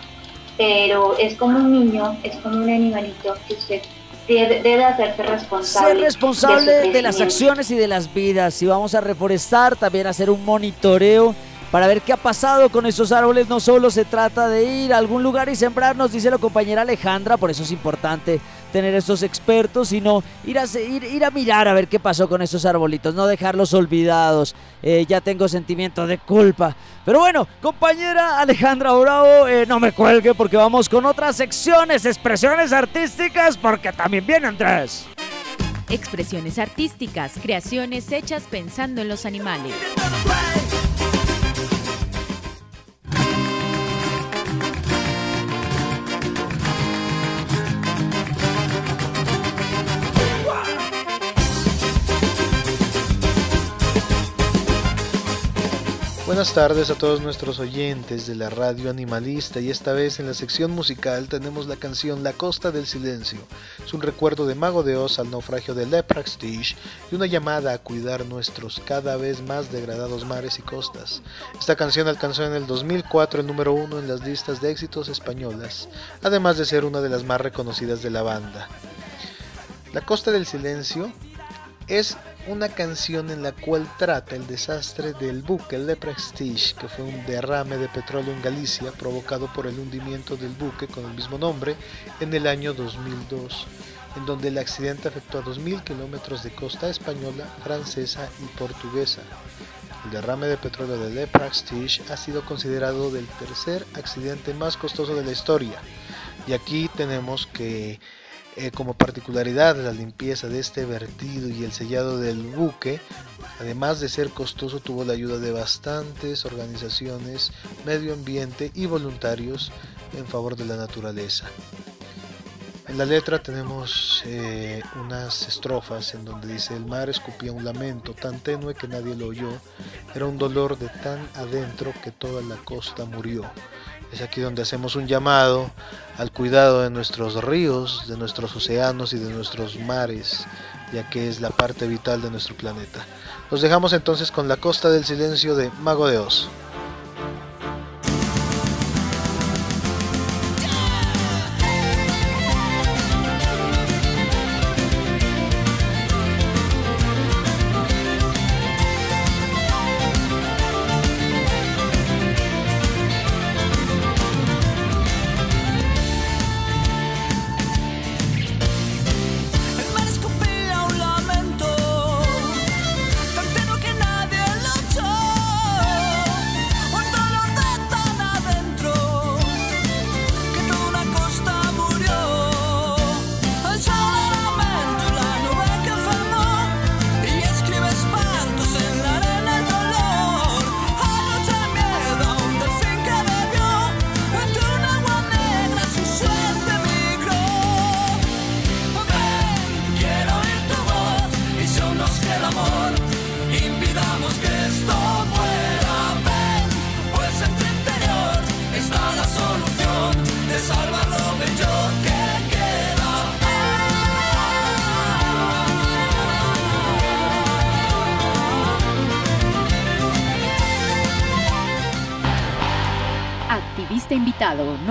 Pero es como un niño, es como un animalito que usted debe hacerse responsable. Ser responsable de las acciones y de las vidas. Si vamos a reforestar, también hacer un monitoreo para ver qué ha pasado con esos árboles. No solo se trata de ir a algún lugar y sembrar, nos dice la compañera Alejandra, por eso es importante tener estos expertos, sino ir a, ir a mirar a ver qué pasó con esos arbolitos, no dejarlos olvidados. Eh, ya tengo sentimiento de culpa. Pero bueno, compañera Alejandra Bravo, eh, no me cuelgue porque vamos con otras secciones, expresiones artísticas, porque también vienen tres. Expresiones artísticas, creaciones hechas pensando en los animales. Buenas tardes a todos nuestros oyentes de la radio animalista y esta vez en la sección musical tenemos la canción La Costa del Silencio. Es un recuerdo de Mago de Oz al naufragio de Lepraxtish y una llamada a cuidar nuestros cada vez más degradados mares y costas. Esta canción alcanzó en el 2004 el número uno en las listas de éxitos españolas, además de ser una de las más reconocidas de la banda. La Costa del Silencio es una canción en la cual trata el desastre del buque Le Prestige, que fue un derrame de petróleo en Galicia provocado por el hundimiento del buque con el mismo nombre en el año 2002, en donde el accidente afectó a 2.000 kilómetros de costa española, francesa y portuguesa. El derrame de petróleo de Le Prestige ha sido considerado del tercer accidente más costoso de la historia. Y aquí tenemos que eh, como particularidad la limpieza de este vertido y el sellado del buque, además de ser costoso, tuvo la ayuda de bastantes organizaciones, medio ambiente y voluntarios en favor de la naturaleza. En la letra tenemos eh, unas estrofas en donde dice el mar escupía un lamento tan tenue que nadie lo oyó, era un dolor de tan adentro que toda la costa murió. Es aquí donde hacemos un llamado al cuidado de nuestros ríos, de nuestros océanos y de nuestros mares, ya que es la parte vital de nuestro planeta. Los dejamos entonces con la costa del silencio de Mago de Oz.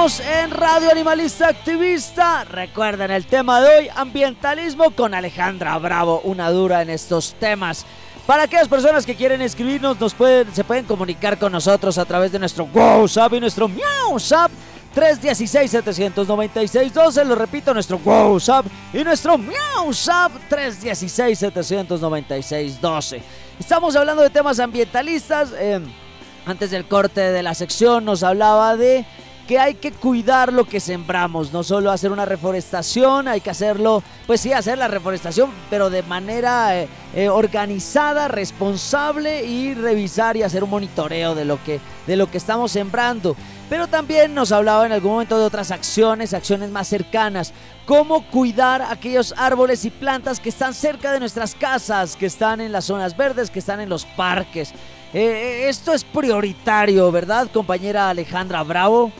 En Radio Animalista Activista. Recuerden el tema de hoy, ambientalismo con Alejandra Bravo, una dura en estos temas. Para aquellas personas que quieren escribirnos, nos pueden, se pueden comunicar con nosotros a través de nuestro WhatsApp y nuestro WhatsApp 316-796-12. Lo repito, nuestro WhatsApp y nuestro WhatsApp 316-796-12. Estamos hablando de temas ambientalistas. Eh, antes del corte de la sección nos hablaba de que hay que cuidar lo que sembramos, no solo hacer una reforestación, hay que hacerlo, pues sí, hacer la reforestación, pero de manera eh, eh, organizada, responsable y revisar y hacer un monitoreo de lo que de lo que estamos sembrando. Pero también nos hablaba en algún momento de otras acciones, acciones más cercanas, cómo cuidar aquellos árboles y plantas que están cerca de nuestras casas, que están en las zonas verdes, que están en los parques. Eh, esto es prioritario, ¿verdad, compañera Alejandra Bravo?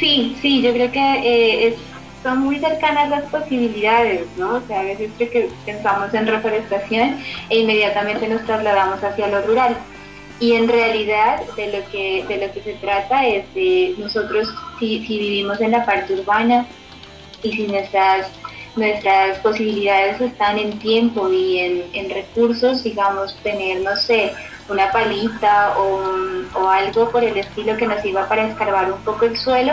Sí, sí, yo creo que eh, son muy cercanas las posibilidades, ¿no? O sea, a veces que pensamos en reforestación e inmediatamente nos trasladamos hacia lo rural. Y en realidad de lo que, de lo que se trata es de nosotros, si, si vivimos en la parte urbana y si nuestras, nuestras posibilidades están en tiempo y en, en recursos, digamos, tener, no sé, una palita o, o, algo por el estilo que nos iba para escarbar un poco el suelo.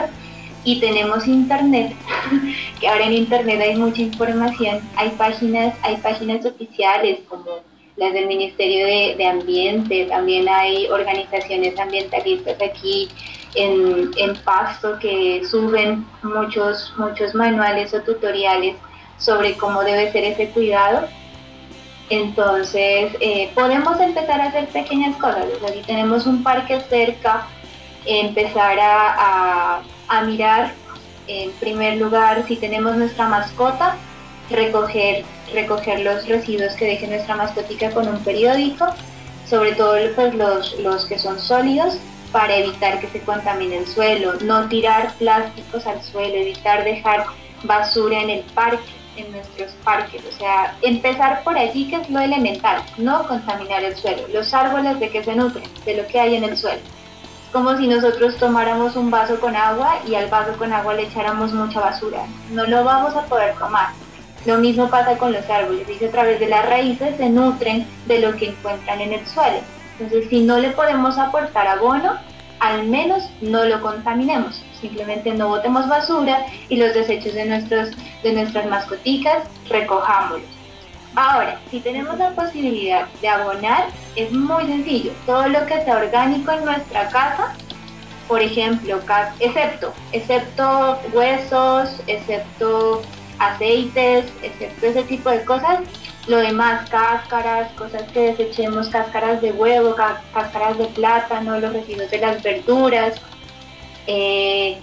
Y tenemos internet, que ahora en internet hay mucha información, hay páginas, hay páginas oficiales como las del Ministerio de, Ambiente, también hay organizaciones ambientalistas aquí en, en, Pasto que suben muchos, muchos manuales o tutoriales sobre cómo debe ser ese cuidado entonces, eh, podemos empezar a hacer pequeñas cosas. Si tenemos un parque cerca, empezar a, mirar, en primer lugar, si tenemos nuestra mascota, recoger, recoger los residuos que deje nuestra mascotica con un periódico, sobre todo pues, los, los que son sólidos, para evitar que se contamine el suelo, no tirar plásticos al suelo, evitar dejar basura en el parque en nuestros parques. O sea, empezar por allí, que es lo elemental, no contaminar el suelo. Los árboles de qué se nutren, de lo que hay en el suelo. Es como si nosotros tomáramos un vaso con agua y al vaso con agua le echáramos mucha basura. No lo vamos a poder tomar. Lo mismo pasa con los árboles, dice a través de las raíces se nutren de lo que encuentran en el suelo. Entonces, si no le podemos aportar abono, al menos no lo contaminemos. Simplemente no botemos basura y los desechos de, nuestros, de nuestras mascoticas recojámoslos. Ahora, si tenemos la posibilidad de abonar, es muy sencillo. Todo lo que sea orgánico en nuestra casa, por ejemplo, excepto, excepto huesos, excepto aceites, excepto ese tipo de cosas, lo demás, cáscaras, cosas que desechemos, cáscaras de huevo, cáscaras de plátano, los residuos de las verduras. Eh,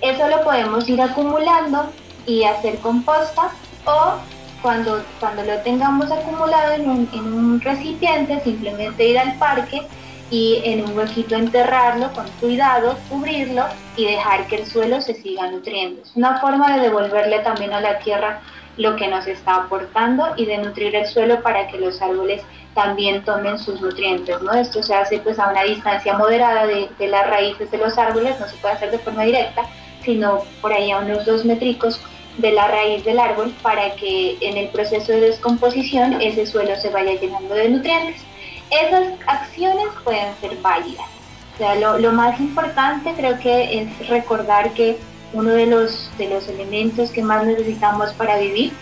eso lo podemos ir acumulando y hacer composta o cuando, cuando lo tengamos acumulado en un, en un recipiente, simplemente ir al parque y en un huequito enterrarlo con cuidado, cubrirlo y dejar que el suelo se siga nutriendo. Es una forma de devolverle también a la tierra lo que nos está aportando y de nutrir el suelo para que los árboles también tomen sus nutrientes. ¿no? Esto se hace pues a una distancia moderada de, las raíces de los árboles, no se puede hacer de forma directa, sino por ahí a unos dos métricos de la raíz del árbol para que en el proceso de descomposición ese suelo se vaya llenando de nutrientes. Esas acciones pueden ser válidas. O sea, lo, lo más importante creo que es recordar que uno de los, de los elementos que más necesitamos para vivir,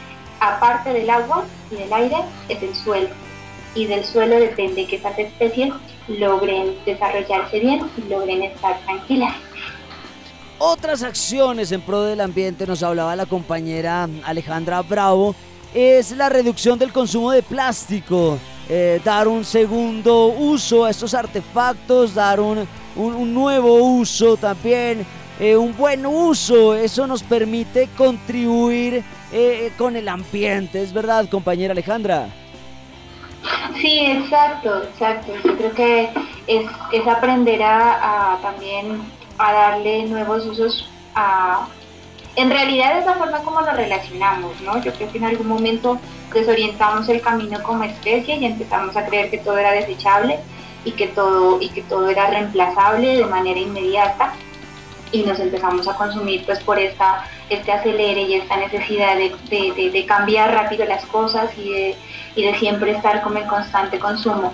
aparte del agua y del aire, es el suelo. Y del suelo depende que esas especies logren desarrollarse bien y logren estar tranquilas. Otras acciones en pro del ambiente, nos hablaba la compañera Alejandra Bravo, es la reducción del consumo de plástico, eh, dar un segundo uso a estos artefactos, dar un, un nuevo uso también eh, un buen uso. Eso nos permite contribuir eh, con el ambiente, ¿es verdad, compañera Alejandra? Sí, exacto, exacto. Yo creo que es, aprender a, también a darle nuevos usos a... En realidad es la forma como nos relacionamos, ¿no? Yo creo que en algún momento desorientamos el camino como especie y empezamos a creer que todo era desechable y que todo, y que todo era reemplazable de manera inmediata y nos empezamos a consumir pues por esta, este acelere y esta necesidad de, cambiar rápido las cosas y de, y de siempre estar como en constante consumo.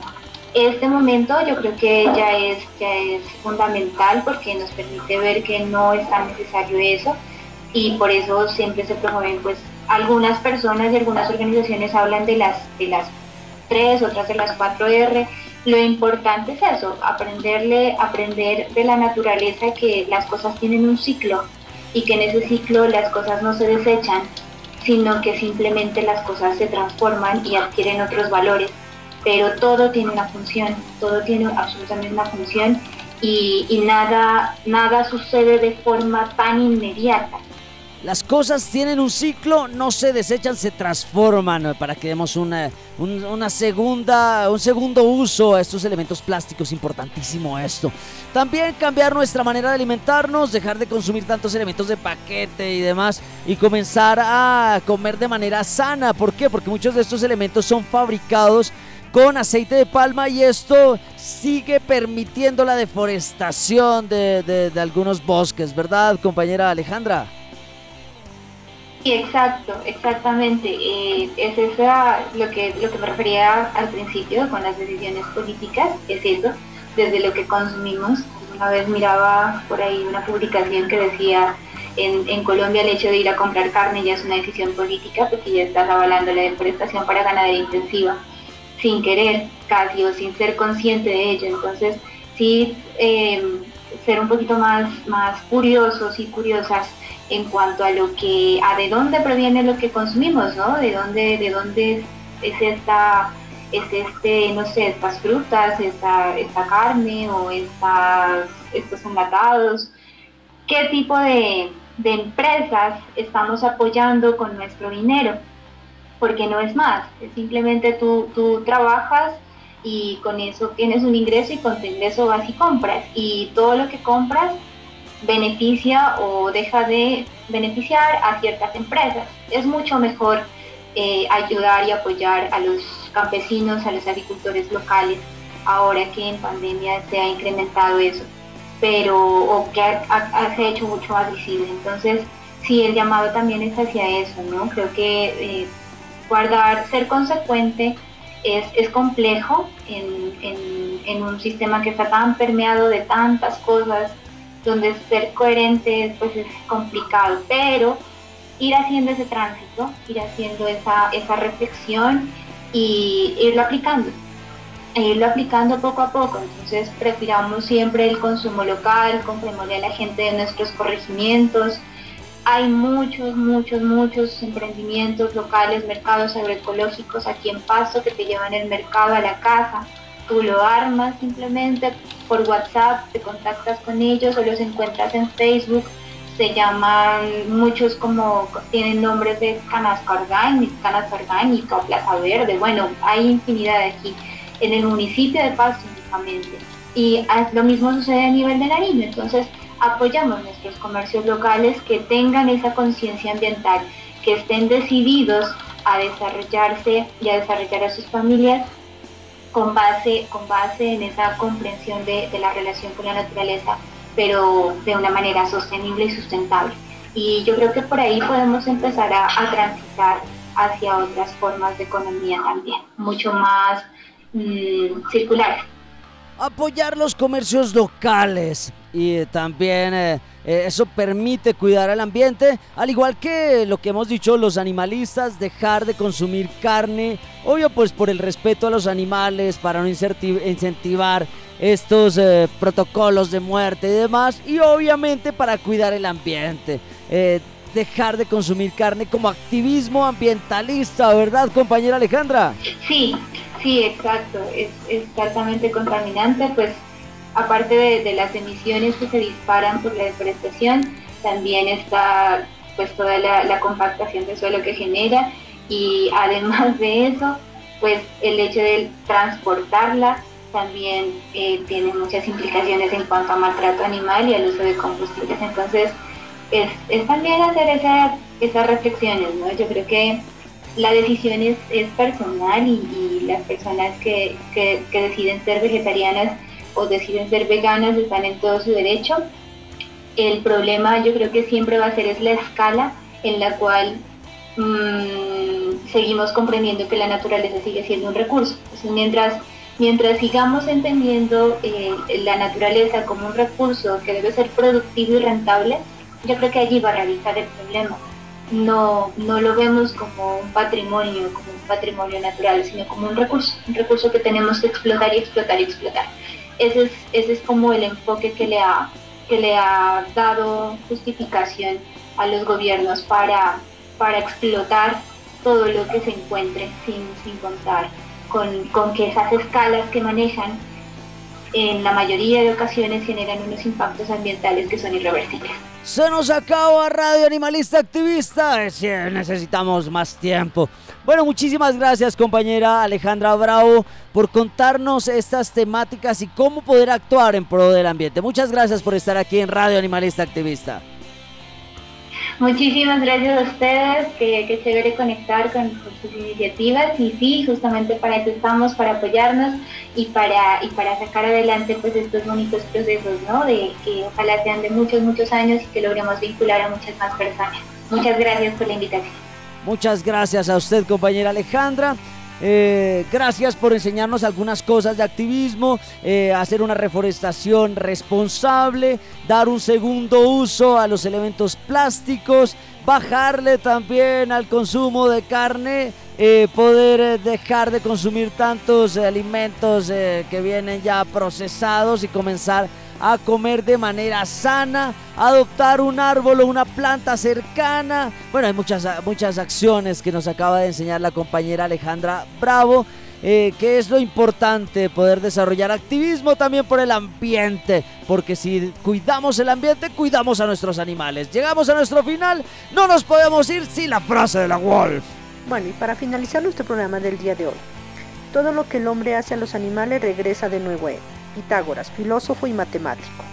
Este momento yo creo que ya es, ya es fundamental porque nos permite ver que no es tan necesario eso y por eso siempre se promueven pues algunas personas y algunas organizaciones hablan de las, de las tres, otras de las cuatro R lo importante es eso, aprenderle, aprender de la naturaleza que las cosas tienen un ciclo y que en ese ciclo las cosas no se desechan, sino que simplemente las cosas se transforman y adquieren otros valores. Pero todo tiene una función, todo tiene absolutamente una función y, nada, nada sucede de forma tan inmediata. Las cosas tienen un ciclo, no se desechan, se transforman para que demos una, una segunda, un segundo uso a estos elementos plásticos. Importantísimo esto. También cambiar nuestra manera de alimentarnos, dejar de consumir tantos elementos de paquete y demás y comenzar a comer de manera sana. ¿Por qué? Porque muchos de estos elementos son fabricados con aceite de palma y esto sigue permitiendo la deforestación de, de algunos bosques, ¿verdad, compañera Alejandra? Sí, exacto, exactamente. Eh, es esa lo que, lo que me refería al principio con las decisiones políticas, es eso, desde lo que consumimos. Una vez miraba por ahí una publicación que decía en, en, Colombia el hecho de ir a comprar carne ya es una decisión política porque ya estás avalando la deforestación para ganadería intensiva, sin querer casi o sin ser consciente de ello. Entonces, sí, eh, ser un poquito más, más curiosos y curiosas en cuanto a lo que, a de dónde proviene lo que consumimos, ¿no? De dónde, de dónde es esta, es este, no sé, estas frutas, esta, esta carne o estas, estos enlatados, qué tipo de, de empresas estamos apoyando con nuestro dinero, porque no es más, es simplemente tú, tú trabajas y con eso tienes un ingreso y con tu ingreso vas y compras. Y todo lo que compras beneficia o deja de beneficiar a ciertas empresas. Es mucho mejor eh, ayudar y apoyar a los campesinos, a los agricultores locales, ahora que en pandemia se ha incrementado eso, pero o que ha, se ha hecho mucho más visible. Entonces, sí, el llamado también es hacia eso, ¿no? Creo que eh, guardar, ser consecuente es, es complejo en, en, en un sistema que está tan permeado de tantas cosas donde ser coherente pues es complicado, pero ir haciendo ese tránsito, ir haciendo esa, esa reflexión y irlo aplicando, e irlo aplicando poco a poco. Entonces prefiramos siempre el consumo local, comprémosle a la gente de nuestros corregimientos. Hay muchos, muchos, muchos emprendimientos locales, mercados agroecológicos aquí en Paso que te llevan el mercado a la casa. Tú lo armas simplemente, por WhatsApp, te contactas con ellos o los encuentras en Facebook. Se llaman muchos como, tienen nombres de canasta orgánica, canasta orgánica, plaza verde. Bueno, hay infinidad de aquí en el municipio de Paz únicamente. Y lo mismo sucede a nivel de Nariño. Entonces, apoyamos nuestros comercios locales que tengan esa conciencia ambiental, que estén decididos a desarrollarse y a desarrollar a sus familias con base, con base en esa comprensión de, la relación con la naturaleza, pero de una manera sostenible y sustentable. Y yo creo que por ahí podemos empezar a, transitar hacia otras formas de economía también, mucho más mm, circulares apoyar los comercios locales y también eh, eso permite cuidar al ambiente, al igual que lo que hemos dicho los animalistas, dejar de consumir carne, obvio pues por el respeto a los animales, para no incentivar estos eh, protocolos de muerte y demás, y obviamente para cuidar el ambiente. dejar de consumir carne como activismo ambientalista, ¿verdad, compañera Alejandra? Sí, Sí, exacto, es, exactamente contaminante, pues aparte de, las emisiones que se disparan por la deforestación, también está pues toda la, compactación del suelo que genera y además de eso, pues el hecho de transportarla también eh, tiene muchas implicaciones en cuanto a maltrato animal y al uso de combustibles. Entonces, es, también hacer esa, esas reflexiones, ¿no? Yo creo que la decisión es, personal y, las personas que, deciden ser vegetarianas o deciden ser veganas están en todo su derecho. El problema yo creo que siempre va a ser es la escala en la cual mm, seguimos comprendiendo que la naturaleza sigue siendo un recurso. mientras, mientras sigamos entendiendo eh, la naturaleza como un recurso que debe ser productivo y rentable, yo creo que allí va a radicar el problema. No, no lo vemos como un patrimonio, como un patrimonio natural, sino como un recurso, un recurso que tenemos que explotar y explotar y explotar. Ese es, ese es como el enfoque que le, ha, que le ha dado justificación a los gobiernos para, para explotar todo lo que se encuentre sin, sin contar con, con que esas escalas que manejan en la mayoría de ocasiones generan unos impactos ambientales que son irreversibles. Se nos acaba Radio Animalista Activista. necesitamos más tiempo. Bueno, muchísimas gracias compañera Alejandra Bravo por contarnos estas temáticas y cómo poder actuar en pro del ambiente. Muchas gracias por estar aquí en Radio Animalista Activista. Muchísimas gracias a ustedes, que, que chévere conectar con, sus iniciativas y sí, justamente para eso estamos, para apoyarnos y para, y para sacar adelante pues estos bonitos procesos, ¿no? De que ojalá sean de muchos, muchos años y que logremos vincular a muchas más personas. Muchas gracias por la invitación. Muchas gracias a usted, compañera Alejandra. Eh, gracias por enseñarnos algunas cosas de activismo, eh, hacer una reforestación responsable, dar un segundo uso a los elementos plásticos, bajarle también al consumo de carne, eh, poder dejar de consumir tantos alimentos que vienen ya procesados y comenzar a comer de manera sana, adoptar un árbol o una planta cercana. Bueno, hay muchas, muchas acciones que nos acaba de enseñar la compañera Alejandra Bravo. Eh, que es lo importante, poder desarrollar activismo también por el ambiente, porque si cuidamos el ambiente, cuidamos a nuestros animales. Llegamos a nuestro final, no nos podemos ir sin la frase de la Wolf. Bueno, y para finalizar nuestro programa del día de hoy, todo lo que el hombre hace a los animales regresa de nuevo a él. Pitágoras, filósofo y matemático.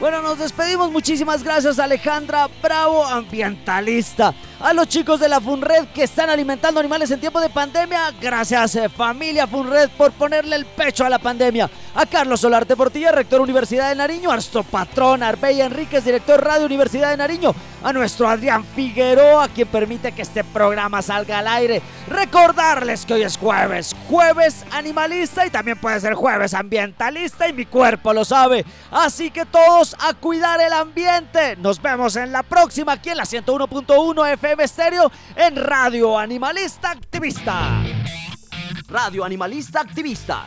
Bueno, nos despedimos. Muchísimas gracias, Alejandra Bravo, ambientalista. A los chicos de la Funred que están alimentando animales en tiempo de pandemia. Gracias, eh, familia Funred, por ponerle el pecho a la pandemia. A Carlos Solarte Portilla, rector Universidad de Nariño. A nuestro patrón Arbey Enríquez, director Radio Universidad de Nariño. A nuestro Adrián Figueroa, quien permite que este programa salga al aire. Recordarles que hoy es jueves, jueves animalista y también puede ser jueves ambientalista y mi cuerpo lo sabe. Así que todos a cuidar el ambiente. Nos vemos en la próxima aquí en la 101.1 FM Stereo en Radio Animalista Activista. Radio Animalista Activista.